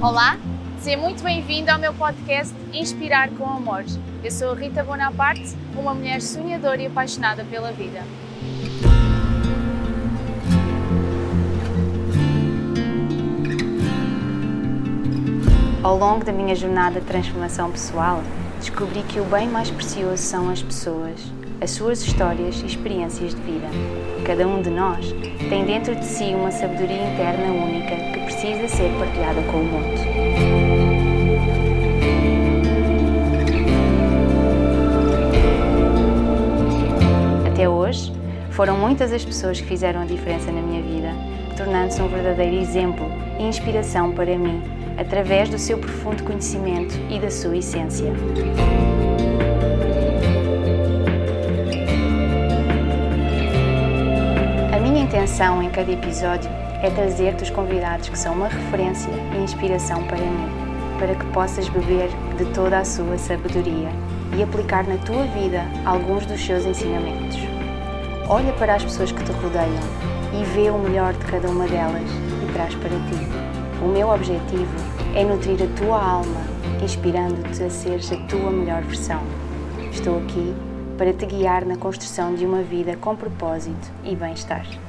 Olá, seja muito bem-vindo ao meu podcast Inspirar com Amor. Eu sou Rita Bonaparte, uma mulher sonhadora e apaixonada pela vida. Ao longo da minha jornada de transformação pessoal, descobri que o bem mais precioso são as pessoas, as suas histórias e experiências de vida. Cada um de nós tem dentro de si uma sabedoria interna única que precisa ser partilhada com o mundo. Até hoje, foram muitas as pessoas que fizeram a diferença na minha vida, tornando-se um verdadeiro exemplo e inspiração para mim, através do seu profundo conhecimento e da sua essência. Intenção em cada episódio é trazer-te os convidados que são uma referência e inspiração para mim, para que possas beber de toda a sua sabedoria e aplicar na tua vida alguns dos seus ensinamentos. Olha para as pessoas que te rodeiam e vê o melhor de cada uma delas e traz para ti. O meu objetivo é nutrir a tua alma, inspirando-te a seres a tua melhor versão. Estou aqui para te guiar na construção de uma vida com propósito e bem-estar.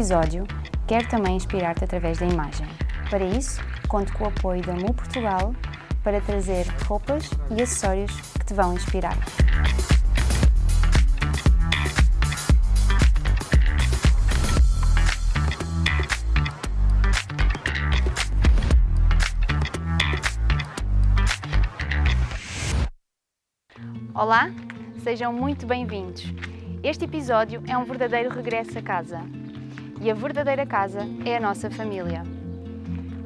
Episódio, quero também inspirar-te através da imagem. Para isso, conto com o apoio da Mu Portugal para trazer roupas e acessórios que te vão inspirar. Olá, sejam muito bem-vindos. Este episódio é um verdadeiro regresso a casa. E a verdadeira casa é a nossa família.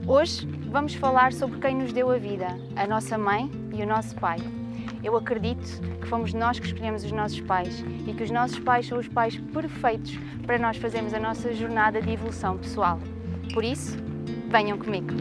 Hoje vamos falar sobre quem nos deu a vida, a nossa mãe e o nosso pai. Eu acredito que fomos nós que escolhemos os nossos pais e que os nossos pais são os pais perfeitos para nós fazermos a nossa jornada de evolução pessoal. Por isso, venham comigo.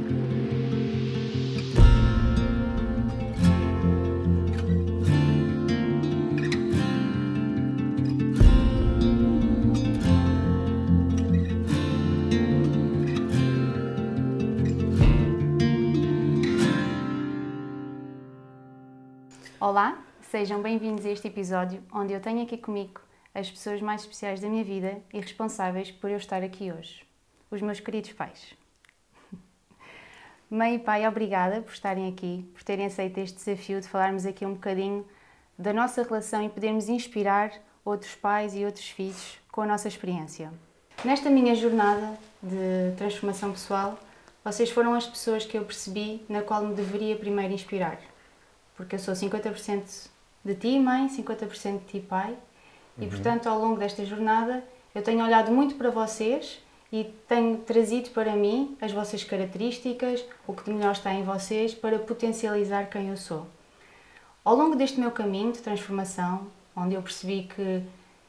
Olá, sejam bem-vindos a este episódio onde eu tenho aqui comigo as pessoas mais especiais da minha vida e responsáveis por eu estar aqui hoje, os meus queridos pais. Mãe e pai, obrigada por estarem aqui, por terem aceito este desafio de falarmos aqui um bocadinho da nossa relação e podermos inspirar outros pais e outros filhos com a nossa experiência. Nesta minha jornada de transformação pessoal, vocês foram as pessoas que eu percebi na qual me deveria primeiro inspirar porque eu sou 50% de ti, mãe, 50% de ti, pai, e portanto, ao longo desta jornada, eu tenho olhado muito para vocês e tenho trazido para mim as vossas características, o que de melhor está em vocês, para potencializar quem eu sou. Ao longo deste meu caminho de transformação, onde eu percebi que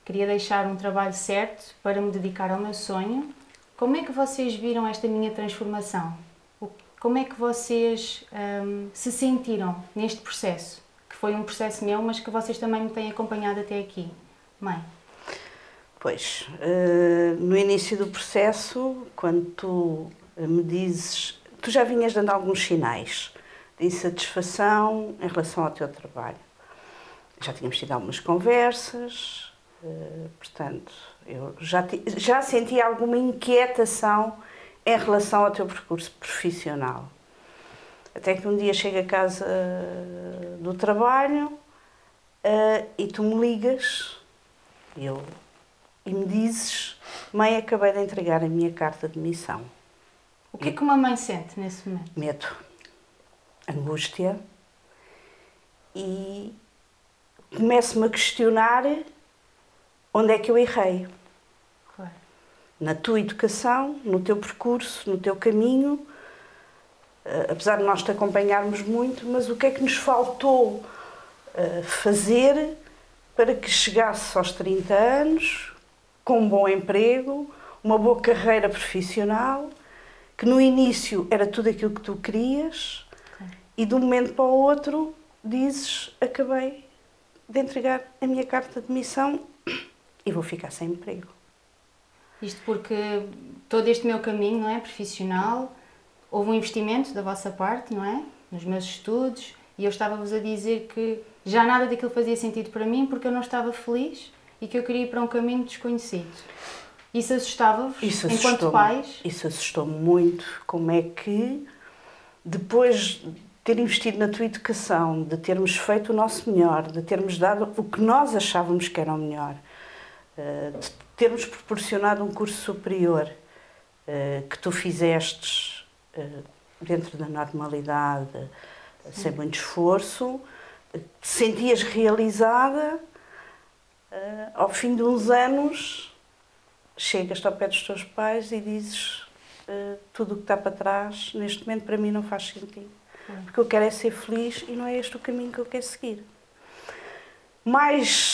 queria deixar um trabalho certo para me dedicar ao meu sonho, como é que vocês viram esta minha transformação? Como é que vocês hum, se sentiram neste processo? Que foi um processo meu, mas que vocês também me têm acompanhado até aqui. Mãe? Pois, uh, no início do processo, quando tu me dizes. Tu já vinhas dando alguns sinais de insatisfação em relação ao teu trabalho. Já tínhamos tido algumas conversas, uh, portanto, eu já, já senti alguma inquietação em relação ao teu percurso profissional. Até que um dia chego a casa uh, do trabalho uh, e tu me ligas eu, e me dizes: Mãe, acabei de entregar a minha carta de missão. O que é que uma mãe sente nesse momento? Medo, angústia e começo-me a questionar onde é que eu errei. Na tua educação, no teu percurso, no teu caminho, uh, apesar de nós te acompanharmos muito, mas o que é que nos faltou uh, fazer para que chegasse aos 30 anos com um bom emprego, uma boa carreira profissional, que no início era tudo aquilo que tu querias e de um momento para o outro dizes: Acabei de entregar a minha carta de missão e vou ficar sem emprego. Isto porque todo este meu caminho, não é, profissional, houve um investimento da vossa parte, não é, nos meus estudos, e eu estava-vos a dizer que já nada daquilo fazia sentido para mim porque eu não estava feliz e que eu queria ir para um caminho desconhecido. Isso assustava-vos enquanto pais? Isso assustou-me muito. Como é que, depois de ter investido na tua educação, de termos feito o nosso melhor, de termos dado o que nós achávamos que era o melhor, de termos proporcionado um curso superior eh, que tu fizestes eh, dentro da normalidade, sem muito esforço, te sentias realizada, ao fim de uns anos chegas ao pé dos teus pais e dizes tudo o que está para trás, neste momento para mim não faz sentido. Porque eu quero é ser feliz e não é este o caminho que eu quero seguir. Mais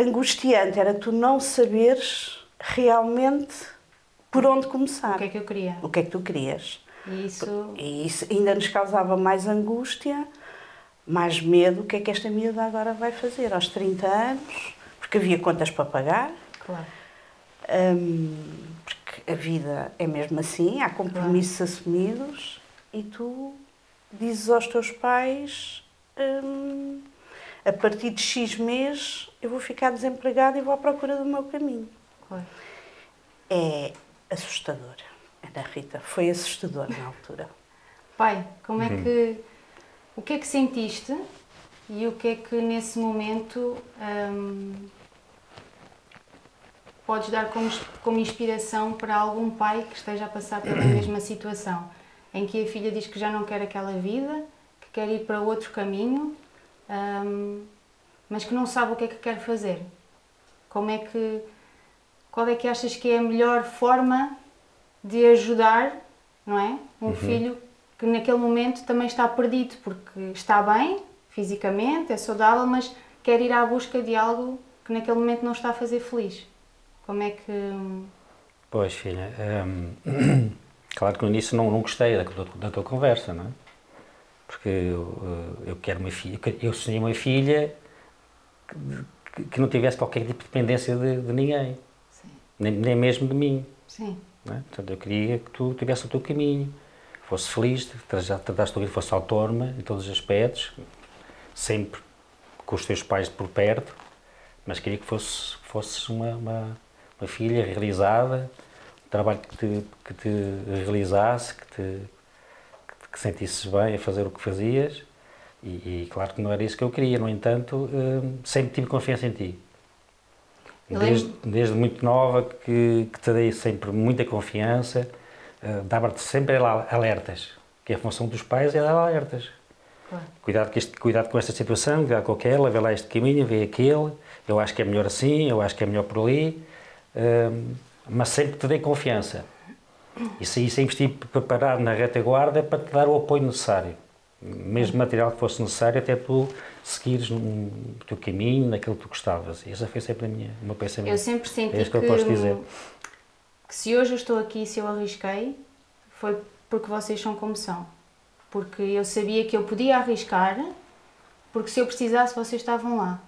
angustiante era tu não saberes realmente por onde começar. O que é que eu queria? O que é que tu querias. E isso... E isso ainda nos causava mais angústia, mais medo. O que é que esta miúda agora vai fazer aos 30 anos? Porque havia contas para pagar. Claro um, porque a vida é mesmo assim, há compromissos claro. assumidos e tu dizes aos teus pais um, a partir de X mês eu vou ficar desempregada e vou à procura do meu caminho. Claro. É assustador. Ana Rita, foi assustador na altura. Pai, como é uhum. que. O que é que sentiste e o que é que nesse momento hum, podes dar como, como inspiração para algum pai que esteja a passar pela mesma situação, em que a filha diz que já não quer aquela vida, que quer ir para outro caminho, um, mas que não sabe o que é que quer fazer. Como é que, qual é que achas que é a melhor forma de ajudar, não é, um uhum. filho que naquele momento também está perdido porque está bem fisicamente, é saudável, mas quer ir à busca de algo que naquele momento não está a fazer feliz. Como é que. Pois, filha, hum, claro que no início não, não gostei da, da, tua conversa, não é? Porque eu, eu quero uma filha, eu sonhei uma filha que, que, não tivesse qualquer tipo de dependência de, de ninguém, nem, nem, mesmo de mim. Sim. É? Portanto, eu queria que tu tivesse o teu caminho, fosse feliz, trataste tua vida, fosse autónoma em todos os aspectos, sempre com os teus pais por perto, mas queria que fosse, fosse uma, uma uma filha realizada, um trabalho que te, que te realizasse, que te que sentisses bem a fazer o que fazias. E, e, claro que não era isso que eu queria, no entanto, hum, sempre tive confiança em ti. Desde, desde muito nova que, que te dei sempre muita confiança, uh, dava-te sempre alertas, que a função dos pais é dar alertas. Claro. Cuidado, com este, cuidado com esta situação, cuidado com aquela, vê lá este caminho, vê aquele, eu acho que é melhor assim, eu acho que é melhor por ali mas sempre te dei confiança. E se isso investir preparado na retaguarda para te dar o apoio necessário. Mesmo material que fosse necessário, até tu seguires no teu caminho, naquilo que tu gostavas. E essa foi sempre a minha, o meu pensamento. Eu sempre senti é que, que, eu posso dizer. que se hoje eu estou aqui, se eu arrisquei, foi porque vocês são como são. Porque eu sabia que eu podia arriscar, porque se eu precisasse, vocês estavam lá.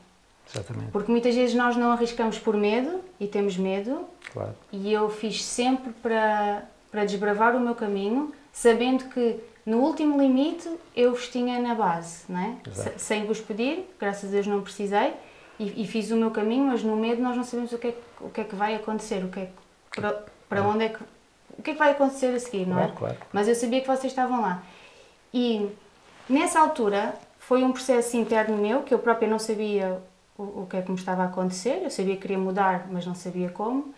Exatamente. Porque muitas vezes nós não arriscamos por medo e temos medo. Claro. E eu fiz sempre para, para desbravar o meu caminho, sabendo que no último limite eu vos tinha na base, não é? sem vos pedir, graças a Deus não precisei, e, e, fiz o meu caminho, mas no medo nós não sabemos o que é, o que, é que vai acontecer, o que é, para, para onde é que. O que é que vai acontecer a seguir, não é? Claro. Mas eu sabia que vocês estavam lá. E nessa altura foi um processo interno meu, que eu própria não sabia o, o que é que me estava a acontecer. Eu sabia que queria mudar, mas não sabia como.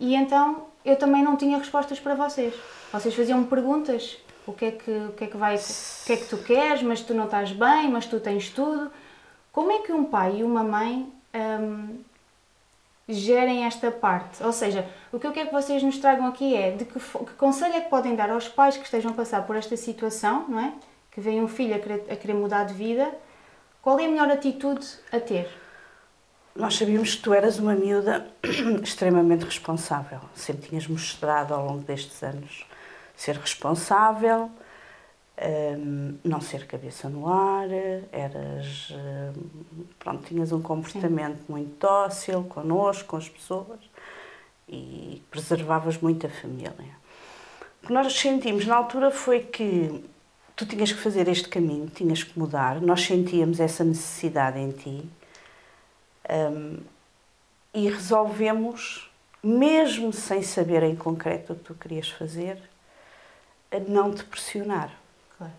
E então eu também não tinha respostas para vocês. Vocês faziam-me perguntas: o que é que o que é que vai, o que é que tu queres, mas tu não estás bem, mas tu tens tudo. Como é que um pai e uma mãe hum, gerem esta parte. Ou seja, o que eu quero que vocês nos tragam aqui é de que, que conselho é que podem dar aos pais que estejam a passar por esta situação, não é? Que vem um filho a querer, a querer mudar de vida. Qual é a melhor atitude a ter? Nós sabíamos que tu eras uma miúda extremamente responsável. Sempre tinhas mostrado ao longo destes anos ser responsável, um, não ser cabeça no ar, eras. Um, pronto, tinhas um comportamento Sim. muito dócil connosco, com as pessoas e preservavas muito a família. O que nós sentimos na altura foi que tu tinhas que fazer este caminho, tinhas que mudar, nós sentíamos essa necessidade em ti um, e resolvemos, mesmo sem saber em concreto o que tu querias fazer, não te pressionar. Claro.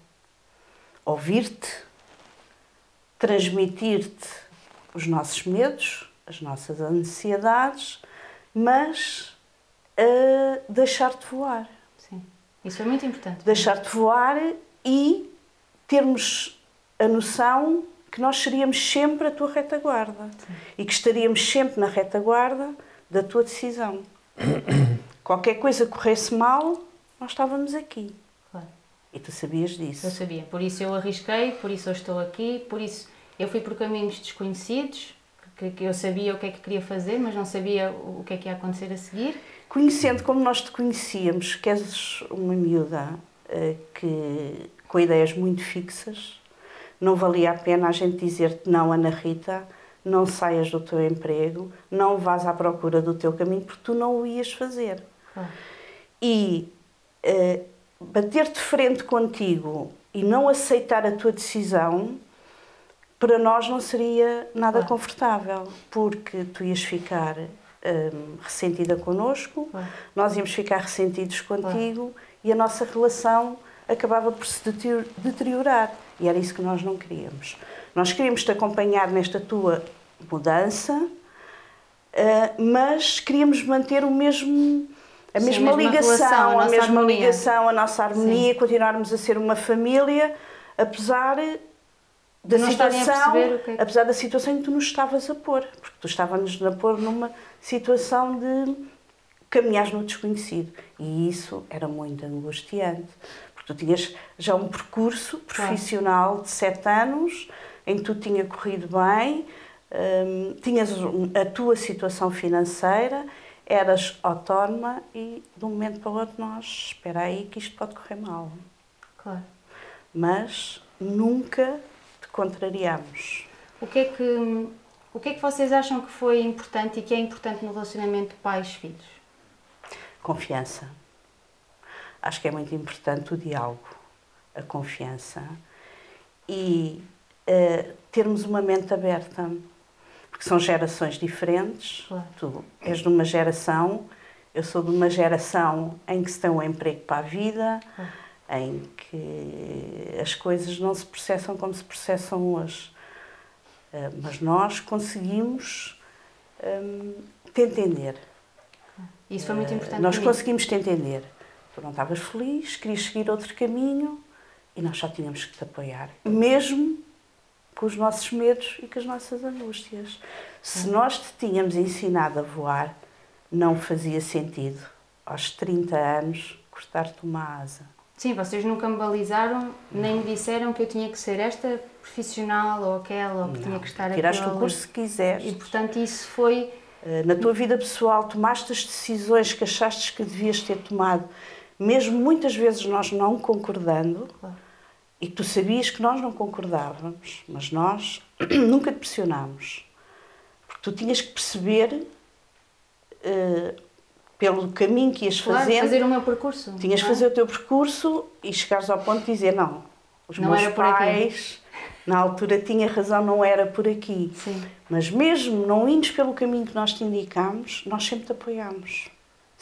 Ouvir-te, transmitir-te os nossos medos, as nossas ansiedades, mas uh, deixar-te voar. Sim, isso é muito importante. Deixar-te voar e termos a noção que nós seríamos sempre a tua retaguarda Sim. e que estaríamos sempre na retaguarda da tua decisão. Qualquer coisa corresse mal, nós estávamos aqui. Claro. E tu sabias disso. Eu sabia, por isso eu arrisquei, por isso eu estou aqui, por isso eu fui por caminhos desconhecidos, que, que eu sabia o que é que queria fazer, mas não sabia o que é que ia acontecer a seguir. Conhecendo como nós te conhecíamos, que és uma miúda uh, que, com ideias muito fixas, não valia a pena a gente dizer-te não, Ana Rita, não saias do teu emprego, não vás à procura do teu caminho, porque tu não o ias fazer. Ah. E uh, bater de frente contigo e não aceitar a tua decisão, para nós não seria nada ah. confortável, porque tu ias ficar um, ressentida connosco, ah. nós íamos ficar ressentidos contigo e a nossa relação acabava por se deteriorar. E era isso que nós não queríamos. Nós queríamos te acompanhar nesta tua mudança, eh, mas queríamos manter o mesmo a Sim, mesma, a mesma ligação, relação, a, a mesma harmonia. ligação, a nossa harmonia, Sim. continuarmos a ser uma família, apesar da situação, que... apesar da situação em que tu nos estavas a pôr, porque tu estavas a pôr numa situação de caminhar no desconhecido e isso era muito angustiante. Tu tinhas já um percurso profissional de sete anos em que tu tinha corrido bem, um, tinhas a tua situação financeira, eras autónoma e de um momento para o outro nós, espera aí que isto pode correr mal. Claro. Mas nunca te contrariamos. O que é que o que é que vocês acham que foi importante e que é importante no relacionamento pais-filhos? Confiança acho que é muito importante o diálogo, a confiança e uh, termos uma mente aberta, porque são gerações diferentes. Claro. Tu és de uma geração, eu sou de uma geração em que se tem um emprego para a vida, claro. em que as coisas não se processam como se processam hoje. Uh, mas nós conseguimos um, te entender. Isso foi muito eh, importante. Uh, nós conseguimos te entender. Tu não estavas feliz, querias seguir outro caminho e nós só tínhamos que te apoiar. Mesmo com os nossos medos e com as nossas angústias. Se nós te tínhamos ensinado a voar, não fazia sentido, aos 30 anos, cortar-te uma asa. Sim, vocês nunca me balizaram, nem me disseram que eu tinha que ser esta profissional ou aquela, ou que não, tinha que estar aqui. Tiraste o curso que quiseres. E, portanto, isso foi... Eh, na tua vida pessoal, tomaste as decisões que achaste que devias ter tomado mesmo muitas vezes nós não concordando, claro. e tu sabias que nós não concordávamos, mas nós nunca te pressionámos. Porque tu tinhas que perceber, uh, pelo caminho que ias claro, fazendo. fazer o meu percurso. Tinhas que é? fazer o teu percurso e chegares ao ponto de dizer: não, os não meus pais. Na altura tinha razão, não era por aqui. Sim. Mas mesmo não indo pelo caminho que nós te indicámos, nós sempre te apoiámos.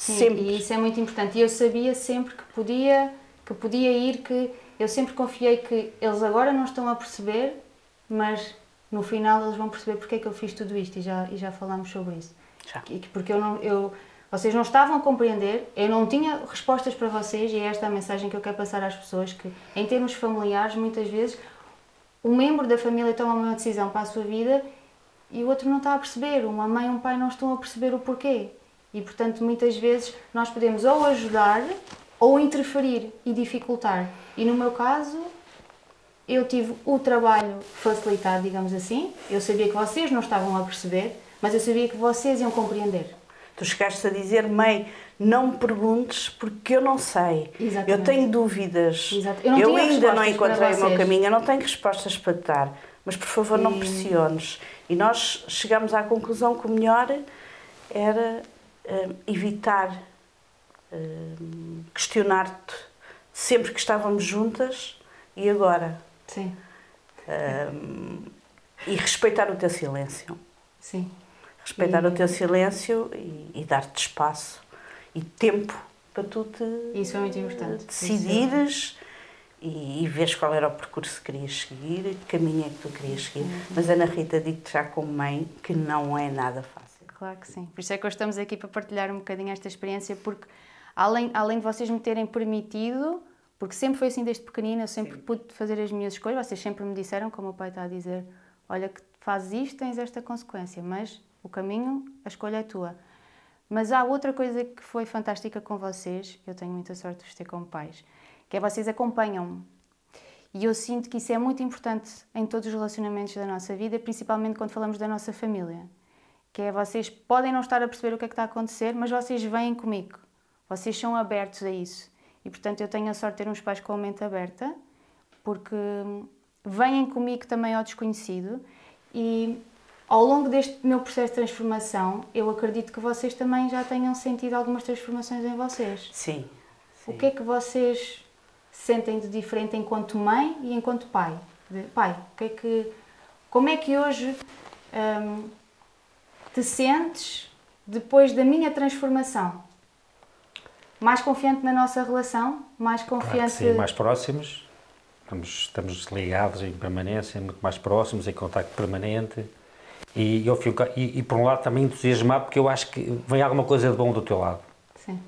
Sim, sempre. E isso é muito importante. E eu sabia sempre que podia, que podia ir, que eu sempre confiei que eles agora não estão a perceber, mas no final eles vão perceber porque é que eu fiz tudo isto e já, e já falámos sobre isso. Já. Porque eu não, eu, vocês não estavam a compreender, eu não tinha respostas para vocês e é esta a mensagem que eu quero passar às pessoas, que em termos familiares, muitas vezes, um membro da família toma uma decisão para a sua vida e o outro não está a perceber, uma mãe e um pai não estão a perceber o porquê. E portanto, muitas vezes nós podemos ou ajudar ou interferir e dificultar. E no meu caso, eu tive o trabalho facilitado, digamos assim. Eu sabia que vocês não estavam a perceber, mas eu sabia que vocês iam compreender. Tu chegaste a dizer, mãe, não me perguntes porque eu não sei. Exatamente. Eu tenho dúvidas. Exato. Eu, Eu não tinha ainda não encontrei o meu caminho, eu não tenho respostas para te dar. Mas por favor, não E- pressiones. E nós chegamos à conclusão que o melhor era evitar hum, questionar-te sempre que estávamos juntas e agora. Sim, Hum, e respeitar o teu silêncio. sim. Respeitar E- o teu silêncio e, e dar-te espaço e tempo para tu te Isso é muito importante. decidires e, e veres qual era o percurso que querias seguir, que caminho é que tu querias seguir. Mas Ana Rita, digo-te já como mãe que não é nada fácil. Claro que sim. Por isso é que hoje estamos aqui para partilhar um bocadinho esta experiência, porque além, além de vocês me terem permitido, porque sempre foi assim desde pequenina, eu sempre pude fazer as minhas escolhas, vocês sempre me disseram, como o pai está a dizer, olha que fazes isto, tens esta consequência, mas o caminho, a escolha é tua. Mas há outra coisa que foi fantástica com vocês, eu tenho muita sorte de vos ter como pais, que é vocês acompanham-me. E eu sinto que isso é muito importante em todos os relacionamentos da nossa vida, principalmente quando falamos da nossa família. Que é vocês podem não estar a perceber o que é que está a acontecer, mas vocês vêm comigo. Vocês são abertos a isso. E portanto eu tenho a sorte de ter uns pais com a mente aberta, porque vêm comigo também ao desconhecido e ao longo deste meu processo de transformação, eu acredito que vocês também já tenham sentido algumas transformações em vocês. Sim. O que é que vocês sentem de diferente enquanto mãe e enquanto pai? De- pai, o que é que, como é que hoje hum, te sentes depois da minha transformação? Mais confiante na nossa relação? Mais Claro confiante? sim, mais próximos, estamos, estamos ligados em permanência, muito mais próximos, em contacto permanente. E, eu fico, e, e por um lado também entusiasmado, porque eu acho que vem alguma coisa de bom do teu lado. Sim,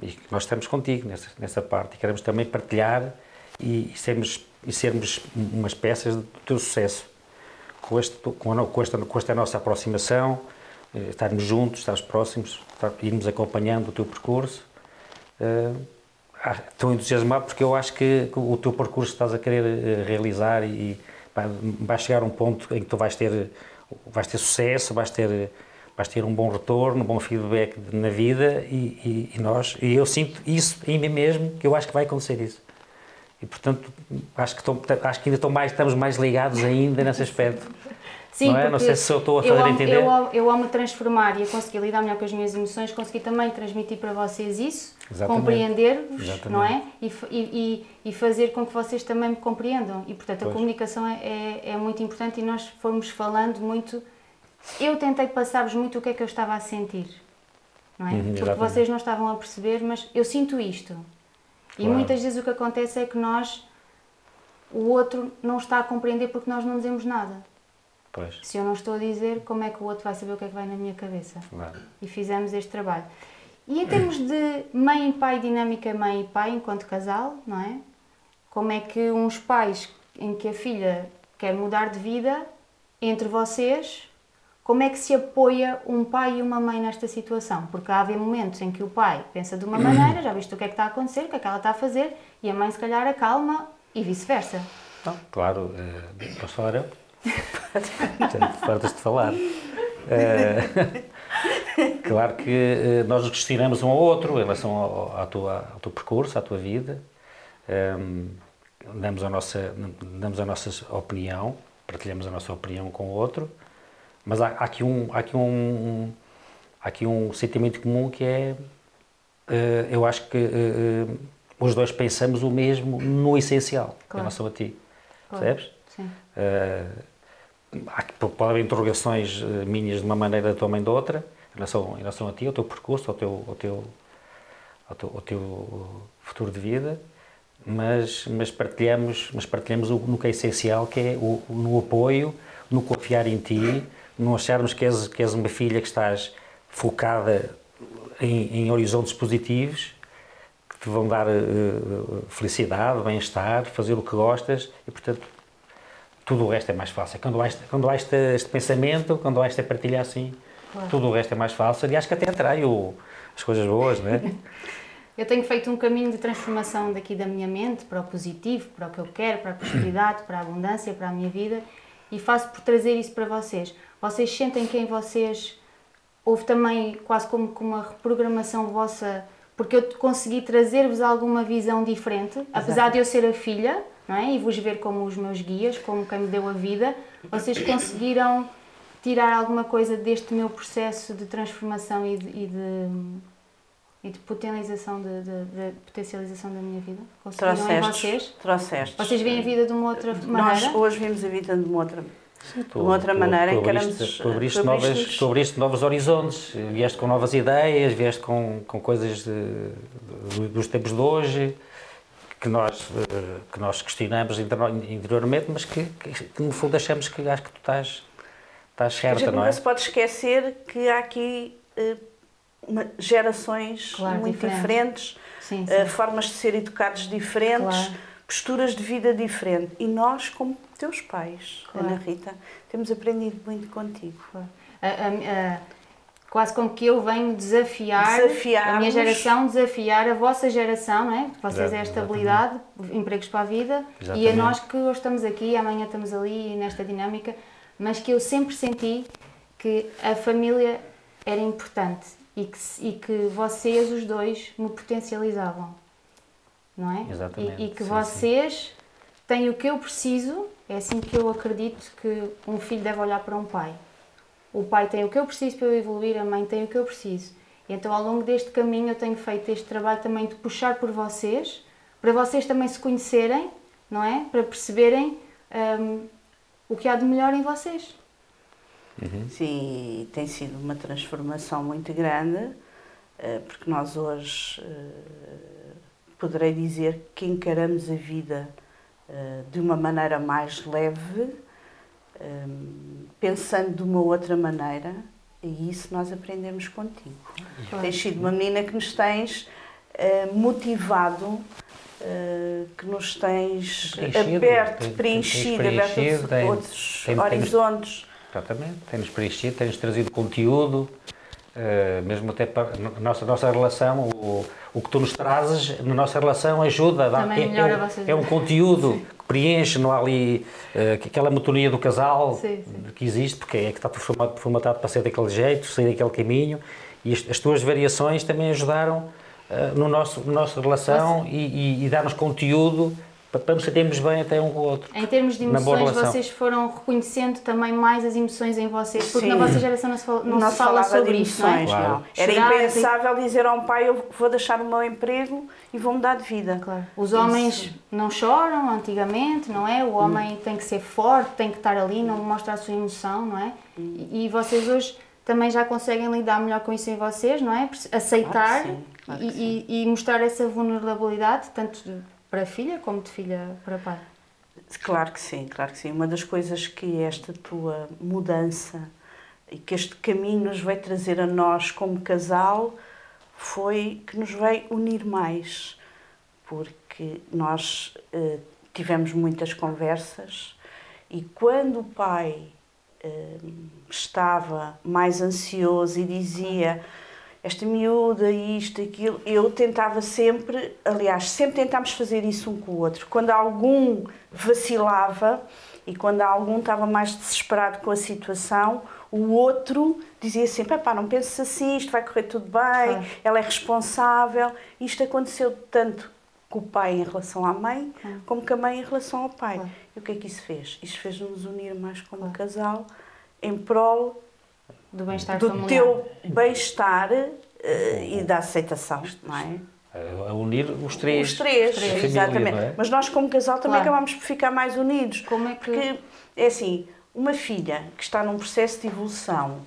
E nós estamos contigo nessa, nessa parte e queremos também partilhar e, e sermos, e sermos umas peças do teu sucesso. Com, este, com, a, com, esta, com esta nossa aproximação, estarmos juntos, estarmos próximos, estar, irmos acompanhando o teu percurso. Eh, ah, Estou entusiasmado porque eu acho que, que o teu percurso estás a querer eh, realizar e, vai, chegar um ponto em que tu vais ter, vais ter sucesso, vais ter, vais ter um bom retorno, um bom feedback na vida e, e- e nós, e eu sinto isso em mim mesmo, que eu acho que vai acontecer isso. E portanto, acho que, estou- acho que ainda estão mais, estamos mais ligados ainda nesse aspecto. Sim, Não é? Não sei se eu estou a eu fazer ao- entender. Eu, ao- eu, ao me transformar e a conseguir lidar melhor com as minhas emoções, consegui também transmitir para vocês isso, compreender-vos, não é? E, e, e, fazer com que vocês também me compreendam. E, portanto, a Pois. comunicação é, é, é muito importante e nós fomos falando muito. Eu tentei passar-vos muito o que é que eu estava a sentir, não é? Uhum, Porque exatamente. vocês não estavam a perceber, mas eu sinto isto. E Claro. muitas vezes o que acontece é que nós, o outro não está a compreender porque nós não dizemos nada. Pois, Se eu não estou a dizer, como é que o outro vai saber o que é que vai na minha cabeça? claro. E fizemos este trabalho. E em termos de mãe e pai, dinâmica mãe e pai enquanto casal, não é? Como é que uns pais em que a filha quer mudar de vida, entre vocês, como é que se apoia um pai e uma mãe nesta situação? Porque há haver momentos em que o pai pensa de uma maneira, já viste o que é que está a acontecer, o que é que ela está a fazer, e a mãe se calhar acalma e vice-versa. Não, claro, posso falar eu? Portanto, fartas de falar. Eh, claro que eh, nós nos questionamos um ao outro em relação ao, tua, ao teu percurso, à tua vida. Ehm, damos, a nossa, damos a nossa opinião, partilhamos a nossa opinião com o outro, mas há, há aqui, um, há, aqui um, há aqui um sentimento comum que é, eh, eu acho que os dois pensamos o mesmo no essencial, em Claro. relação a ti. Claro. Percebes? Sim. Que- pode haver interrogações eh, minhas de uma maneira, mãe de outra, em relação, em relação a ti, ao teu percurso, ao teu, ao teu, ao teu, ao teu futuro de vida, mas, mas partilhamos, mas partilhamos o, no que é essencial, que é o, no apoio, no confiar em ti, no acharmos que és, que és uma filha que estás focada em, em horizontes positivos, que te vão dar eh, felicidade, bem-estar, fazer o que gostas e, portanto, tudo o resto é mais fácil. Quando há este, quando há este, este pensamento, quando há esta partilha assim, claro. tudo o resto é mais fácil e acho que até atrai o, as coisas boas, não é? Eu tenho feito um caminho de transformação daqui da minha mente para o positivo, para o que eu quero, para a prosperidade, para a abundância, para a minha vida e faço por trazer isso para vocês. Vocês sentem que em vocês houve também quase como uma reprogramação vossa, porque eu consegui trazer-vos alguma visão diferente, Exato. apesar de eu ser a filha, é? E vos ver como os meus guias, como quem me deu a vida, vocês conseguiram tirar alguma coisa deste meu processo de transformação e de, e de, e de potencialização, de, de, de, potencialização da minha vida? Conseguiram trouxeste, em vocês? Trouxeste. Vocês veem a vida de uma outra maneira? Nós hoje vimos a vida de uma outra Sim, tu, de uma outra tu, maneira tu, abriste, tu, abriste novas, tu abriste novos horizontes, vieste com novas ideias, vieste com, com coisas de, de, dos tempos de hoje, que nós, eh, que nós questionamos interiormente, mas que, que, que, no fundo achamos que acho que tu estás, estás certa, não é? Nunca se pode esquecer que há aqui uma, gerações claro, muito diferentes, diferentes sim, sim. Uh, formas de ser educados diferentes, claro. posturas de vida diferentes. E nós, como teus pais, claro. Ana Rita, temos aprendido muito contigo. Claro. A, a, a quase como que eu venho desafiar a minha geração, desafiar a vossa geração, não é? Vocês é a estabilidade, exatamente. empregos para a vida exatamente. e a nós que hoje estamos aqui, amanhã estamos ali nesta dinâmica, mas que eu sempre senti que a família era importante e que, e que vocês, os dois, me potencializavam, não é? Exatamente. E, e que sim, vocês sim. têm o que eu preciso, é assim que eu acredito que um filho deve olhar para um pai o pai tem o que eu preciso para eu evoluir, a mãe tem o que eu preciso. E então, ao longo deste caminho, eu tenho feito este trabalho também de puxar por vocês, para vocês também se conhecerem, não é? Para perceberem um, o que há de melhor em vocês. Uhum. Sim, tem sido uma transformação muito grande, eh, porque nós hoje eh, poderei dizer que encaramos a vida eh, de uma maneira mais leve um, pensando de uma outra maneira, e isso nós aprendemos contigo. Claro. Tens sido uma menina que nos tens uh, motivado, uh, que nos tens preenchido, aberto, tem, preenchido, preenchido, aberto tem, outros tem, horizontes. exatamente, tens-nos preenchido, tens trazido conteúdo, uh, mesmo até para a nossa, nossa relação, o, o que tu nos trazes na nossa relação ajuda, a dar, é, é, é, um conteúdo preenche, não há ali uh, aquela motonia do casal sim, sim. que existe, porque é que está formatado para ser daquele jeito, sair daquele caminho, e as, as tuas variações também ajudaram uh, no nosso, na nossa relação e, e, e dar-nos conteúdo para nos sentirmos bem até um com o outro. Em termos de emoções, vocês foram reconhecendo também mais as emoções em vocês, porque Sim. na vossa geração não se fala, não, não se fala sobre isso, não é? Claro. Era Chorar, impensável assim... dizer a um pai, eu vou deixar o meu emprego e vou mudar de vida. Claro. Os homens isso. não choram antigamente, não é? O homem hum. tem que ser forte, tem que estar ali, não mostrar a sua emoção, não é? Hum. E, e vocês hoje também já conseguem lidar melhor com isso em vocês, não é? Aceitar claro claro e, e, e mostrar essa vulnerabilidade, tanto para filha como de filha para pai? Claro que sim, claro que sim. Uma das coisas que esta tua mudança e que este caminho nos vai trazer a nós como casal foi que nos vai unir mais, porque nós eh, tivemos muitas conversas e quando o pai eh, estava mais ansioso e dizia esta miúda, isto, aquilo. Eu tentava sempre, aliás, sempre tentámos fazer isso um com o outro. Quando algum vacilava e quando algum estava mais desesperado com a situação, o outro dizia sempre: pá, não penses assim, isto vai correr tudo bem, ela é responsável. Isto aconteceu tanto com o pai em relação à mãe, como com a mãe em relação ao pai. E o que é que isso fez? Isso fez-nos unir mais como casal em prol do bem-estar do teu bem-estar uh, e da aceitação, não é? A unir os três. Os três, família, exatamente. É? Mas nós, como casal, também claro. acabamos por ficar mais unidos. Como é que... Porque, é assim, uma filha que está num processo de evolução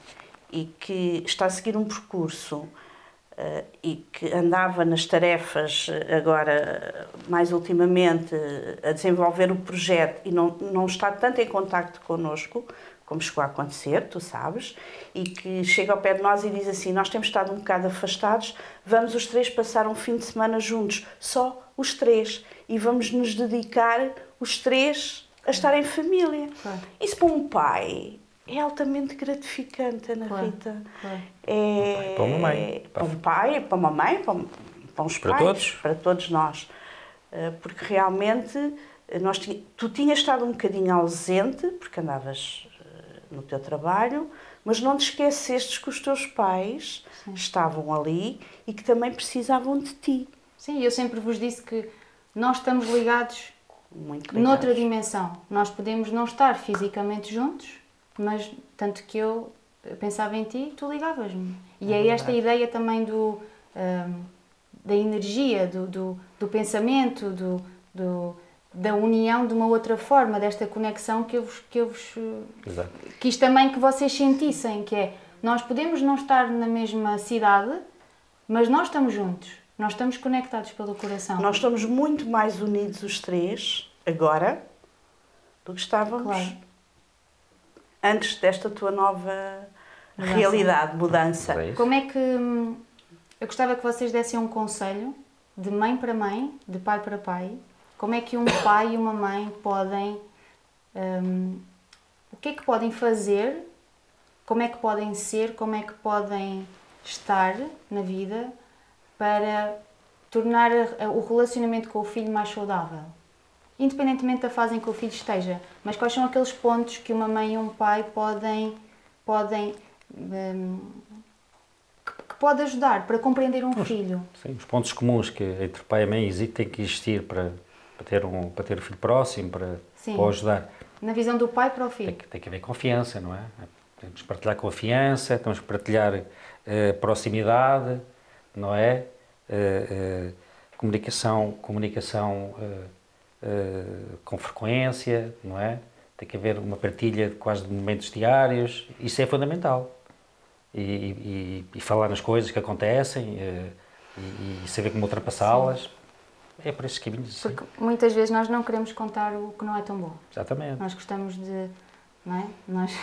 e que está a seguir um percurso uh, e que andava nas tarefas, eh, agora, mais ultimamente, a desenvolver o projeto e não, não está tanto em contacto connosco, como chegou a acontecer, tu sabes, e que chega ao pé de nós e diz assim: Nós temos estado um bocado afastados, vamos os três passar um fim de semana juntos, só os três, e vamos nos dedicar os três a estar em família. Claro. Isso para um pai é altamente gratificante, Ana Claro, Rita. claro. É, Para uma mãe. Para um pai, para uma mãe, para, para uns Para pais, todos. para todos nós. Eh, Porque realmente eh, nós ti- tu tinhas estado um bocadinho ausente, porque andavas no teu trabalho, mas não te esquecestes que os teus pais estavam ali e que também precisavam de ti. Sim, eu sempre vos disse que nós estamos ligados Muito noutra ligados. dimensão. Nós podemos não estar fisicamente juntos, mas tanto que eu pensava em ti, tu ligavas-me. E é, esta ideia também do, ahm, da energia, do, do, do pensamento, do, do- da união de uma outra forma, desta conexão que eu vos, que eu vos Exato. quis também que vocês sentissem, que é, nós podemos não estar na mesma cidade, mas nós estamos juntos. Nós estamos conectados pelo coração. Nós estamos muito mais unidos os três, agora, do que estávamos Claro. antes desta tua nova Mudança. realidade, mudança. É. Como é que hum, eu gostava que vocês dessem um conselho de mãe para mãe, de pai para pai. Como é que um pai e uma mãe podem hum, o que é que podem fazer? Como é que podem ser? Como é que podem estar na vida para tornar o relacionamento com o filho mais saudável? Independentemente da fase em que o filho esteja, mas quais são aqueles pontos que uma mãe e um pai podem podem que, que pode ajudar para compreender um filho? Sim, os pontos comuns que entre pai e mãe exi- têm que existir para, para, ter um, para ter o filho próximo, para, para ajudar. Na visão do pai para o Tem filho. que, tem que haver confiança, não é? Temos que partilhar confiança, temos que partilhar eh, proximidade, não é? Eh, eh, comunicação comunicação com frequência, não é? Tem que haver uma partilha de quase de momentos diários, isso é fundamental. E, e- e falar nas coisas que acontecem e, e saber como ultrapassá-las. É por esses caminhos, sim. Porque muitas vezes nós não queremos contar o que não é tão bom. Exatamente. Nós gostamos de. Não é? nós,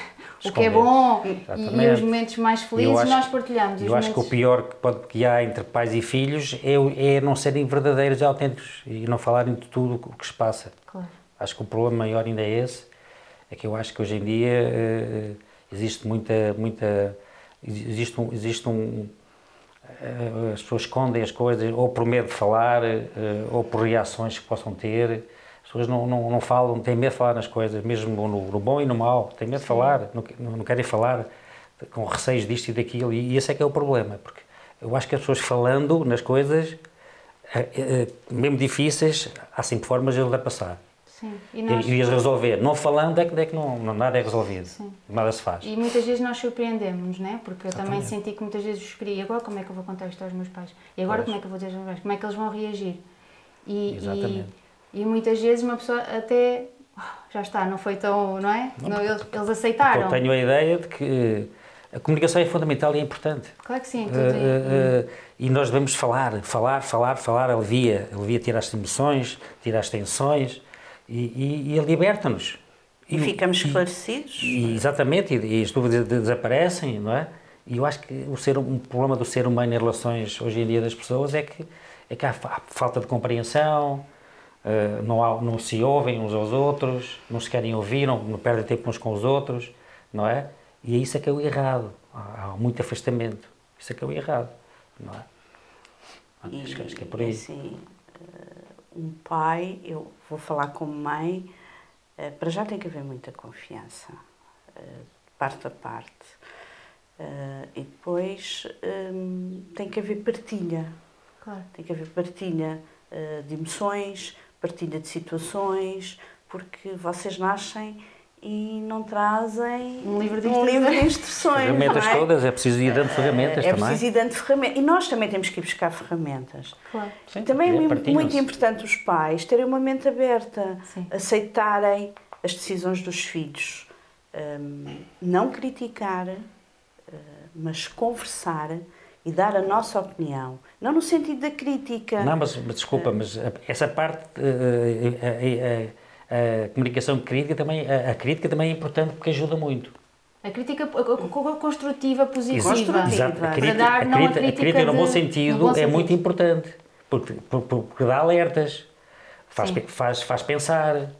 o que é bom e, os momentos mais felizes acho- nós partilhamos. os Eu acho que o pior que, pode, que há entre pais e filhos é, é não serem verdadeiros e autênticos e não falarem de tudo o que se passa. Claro. Acho que o problema maior ainda é esse, é que eu acho que hoje em dia eh, existe muita, muita, existe um, existe um as pessoas escondem as coisas ou por medo de falar eh, ou por reações que possam ter. As pessoas não, não, não falam, têm medo de falar nas coisas, mesmo no, no bom e no mau, têm medo de falar, não, não querem falar com receios disto e daquilo e esse é que é o problema, porque eu acho que as pessoas falando nas coisas, eh, eh, mesmo difíceis, há sempre formas de ultrapassar. Sim. E, nós, E, e resolver. Não falando é que, é que não, não- nada é resolvido. Sim. Nada se faz. e muitas vezes nós surpreendemos, não é? Porque eu também senti que muitas vezes vos queria. E agora como é que eu vou contar isto aos meus pais? E agora Pois. como é que eu vou dizer aos meus pais? Como é que eles vão reagir? E, Exatamente. E, e muitas vezes uma pessoa até. "Ah, Já está, não foi tão. Não é? Não, eles, eles aceitaram. Eu tenho a ideia de que a comunicação é fundamental e é importante. Claro que sim. e- eh, eh, e nós devemos falar, falar, falar, falar, alivia. Alivia tira as emoções, tira as tensões e, e, e liberta-nos. E ficamos esclarecidos. E, exatamente, e, as dúvidas de- desaparecem, não é? E eu acho que o ser, um problema do ser humano em relações hoje em dia das pessoas é que, é que há, há falta de compreensão, eh, não, há, não se ouvem uns aos outros, não se querem ouvir, não, não perdem tempo uns com os outros, não é? E isso é que é o errado. Há, há muito afastamento. Isso é que é o errado, não é? E, Acho, acho que é por aí. assim, eh, um pai, eu vou falar como mãe, eh, para já tem que haver muita confiança, eh, parte a parte. Eh, E depois hum, tem que haver partilha. Claro. Tem que haver partilha de emoções, partilha de situações, porque vocês nascem e não trazem Um livro de um livro de instruções. ferramentas não é? todas, é preciso ir dando ferramentas é também. preciso ir dando ferramentas. E nós também temos que ir buscar ferramentas. Claro. Sim, Também é é, muito- importante os pais terem uma mente aberta, Sim. aceitarem as decisões dos filhos, Hum, não criticar, eh, mas conversar e dar a nossa opinião. Não no sentido da crítica. Não, mas, mas desculpa, mas a- essa parte, eh, eh, a, a- comunicação crítica também, a, a crítica também é importante porque ajuda muito. A crítica co- co- co- construtiva, positiva. Construtiva. Exato. A crítica, dar a não a crítica, a crítica crítica no bom de- sentido no bom é sentido. muito importante porque, por- por- porque dá alertas, faz, Sim. faz, faz pensar,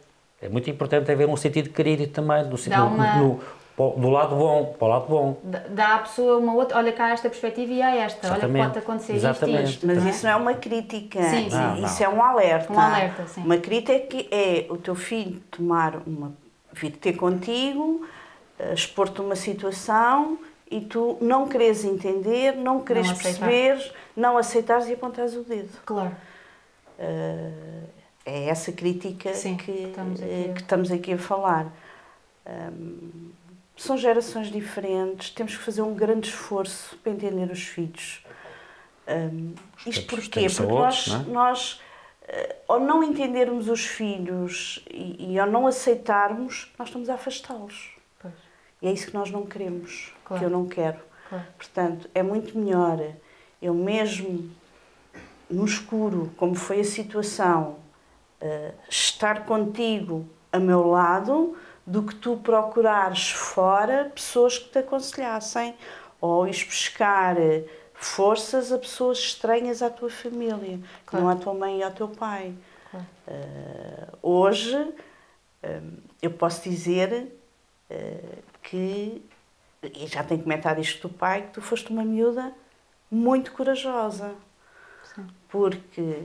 É muito importante haver um sentido de crítico também, sentido, uma... no, do lado bom, para o lado bom. Dá à pessoa uma outra, olha cá esta perspectiva e há esta, Exatamente. olha que pode acontecer Exatamente. isto, isto. Mas isso não é uma crítica, sim, sim. isso é um alerta. Um alerta, sim. Uma crítica é o teu filho tomar uma, vir ter contigo, uh, expor-te uma situação e tu não queres entender, não queres não perceber, não aceitares e apontares o dedo. Claro. Uh, é essa crítica Sim, que, estamos uh, que estamos aqui a falar. Um, são gerações diferentes, temos que fazer um grande esforço para entender os filhos. Um, isto porquê? Porque nós, não é? nós uh, ao não entendermos os filhos e, e, ao não aceitarmos, nós estamos a afastá-los. E é isso que nós não queremos, claro. que eu não quero. Claro. Portanto, é muito melhor eu mesmo no escuro, como foi a situação, uh, estar contigo a meu lado, do que tu procurares fora pessoas que te aconselhassem ou ires buscar forças a pessoas estranhas à tua família, claro. não à tua mãe e ao teu pai. Claro. Uh, hoje, uh, eu posso dizer uh, que, e já tenho comentado isto do pai, que tu foste uma miúda muito corajosa. Sim. Porque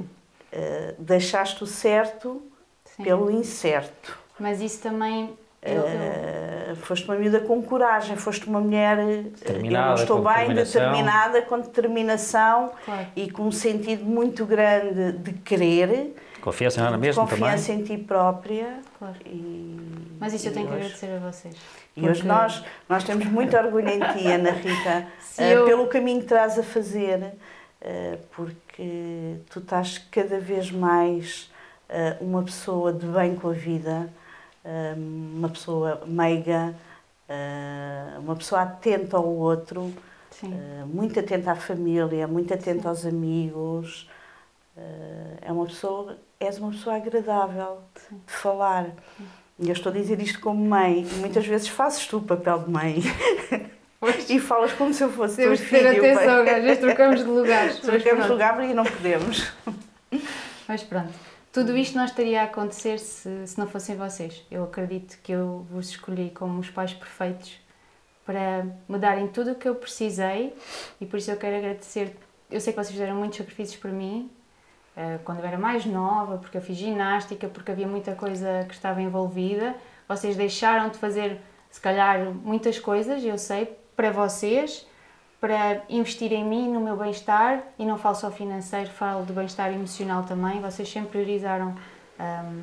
deixaste o certo Sim. pelo incerto. Mas isso também. Uh, foste uma miúda com coragem, foste uma mulher, eu não estou bem, determinada, com determinação claro. e com um sentido muito grande de querer. Confiança nela mesma Confiança também. em ti própria. Claro. E, Mas isso eu tenho hoje, que agradecer a vocês. E porque... hoje nós, nós temos muito orgulho em ti, Ana Rita, uh, eu... pelo caminho que estás a fazer, uh, porque tu estás cada vez mais uma pessoa de bem com a vida uma pessoa meiga, ah, uma pessoa atenta ao outro, Sim. Ah, muito atenta à família, muito atenta Sim. aos amigos. Ah, é uma pessoa, és uma pessoa agradável Sim. de falar. E eu estou a dizer isto como mãe, e muitas vezes fazes tu o papel de mãe. Pois. e falas como se eu fosse Temos teu filho. Temos ter atenção, às vezes trocamos de lugares. Trocamos de lugar e não podemos. Mas pronto. Tudo isto não estaria a acontecer se, se não fossem vocês. Eu acredito que eu vos escolhi como os pais perfeitos para me darem tudo o que eu precisei e por isso eu quero agradecer. Eu sei que vocês fizeram muitos sacrifícios para mim eh, quando eu era mais nova, porque eu fiz ginástica, porque havia muita coisa que estava envolvida. Vocês deixaram de fazer, se calhar, muitas coisas, eu sei, para vocês para investir em mim, no meu bem-estar, e não falo só financeiro, falo do bem-estar emocional também. Vocês sempre priorizaram um,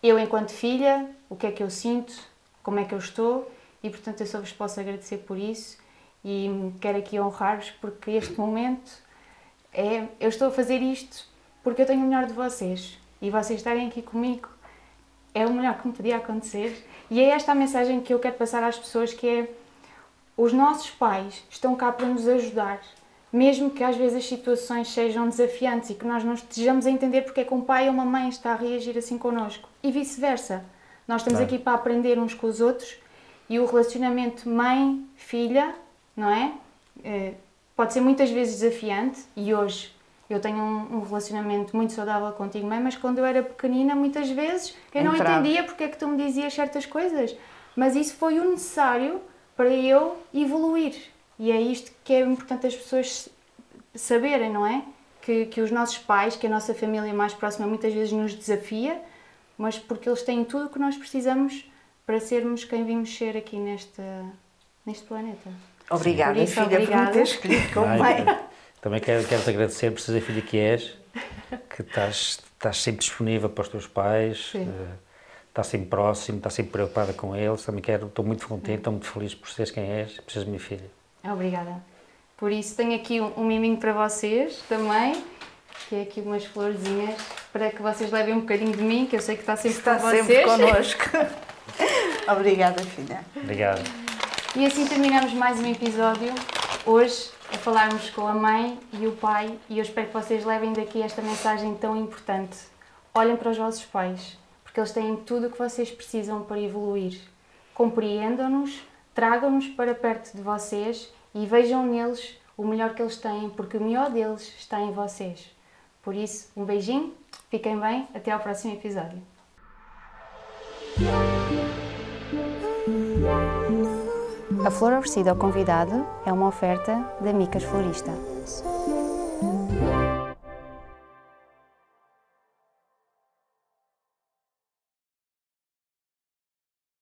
eu, enquanto filha, o que é que eu sinto, como é que eu estou, e portanto eu só vos posso agradecer por isso e quero aqui honrar-vos porque este momento é. Eu estou a fazer isto porque eu tenho o melhor de vocês e vocês estarem aqui comigo é o melhor que me podia acontecer. E é esta a mensagem que eu quero passar às pessoas que é os nossos pais estão cá para nos ajudar, mesmo que às vezes as situações sejam desafiantes e que nós não estejamos a entender porque é que um pai ou uma mãe está a reagir assim connosco. E vice-versa. Nós estamos aqui para aprender uns com os outros e o relacionamento mãe-filha, não é? é? Pode ser muitas vezes desafiante e hoje eu tenho um, um, relacionamento muito saudável contigo, mãe, mas quando eu era pequenina, muitas vezes eu não entendia porque é que tu me dizias certas coisas. Mas isso foi o necessário para eu evoluir. E é isto que é importante as pessoas saberem, não é? Que, que os nossos pais, que a nossa família mais próxima muitas vezes nos desafia, mas porque eles têm tudo o que nós precisamos para sermos quem vimos ser aqui neste, neste planeta. Obrigada, isso, filha, obrigada. por me ter escrito como mãe. Também quero, quero te agradecer por seres a filha que és, que estás, estás sempre disponível para os teus pais. Sim. Uh, está sempre próximo, está sempre preocupada com eles. Também quero, estou muito contente, estou muito feliz por seres quem és, por seres minha filha. Obrigada. Por isso tenho aqui um, um miminho para vocês também, que é aqui umas florzinhas para que vocês levem um bocadinho de mim, que eu sei que está sempre está com sempre vocês. connosco. Obrigada, filha. Obrigado. E assim terminamos mais um episódio. Hoje a falarmos com a mãe e o pai e eu espero que vocês levem daqui esta mensagem tão importante. Olhem para os vossos pais porque eles têm tudo o que vocês precisam para evoluir. Compreendam-nos, tragam-nos para perto de vocês e vejam neles o melhor que eles têm, porque o melhor deles está em vocês. Por isso, um beijinho, fiquem bem, até ao próximo episódio. A flor oferecida ao convidado é uma oferta da Micas Florista.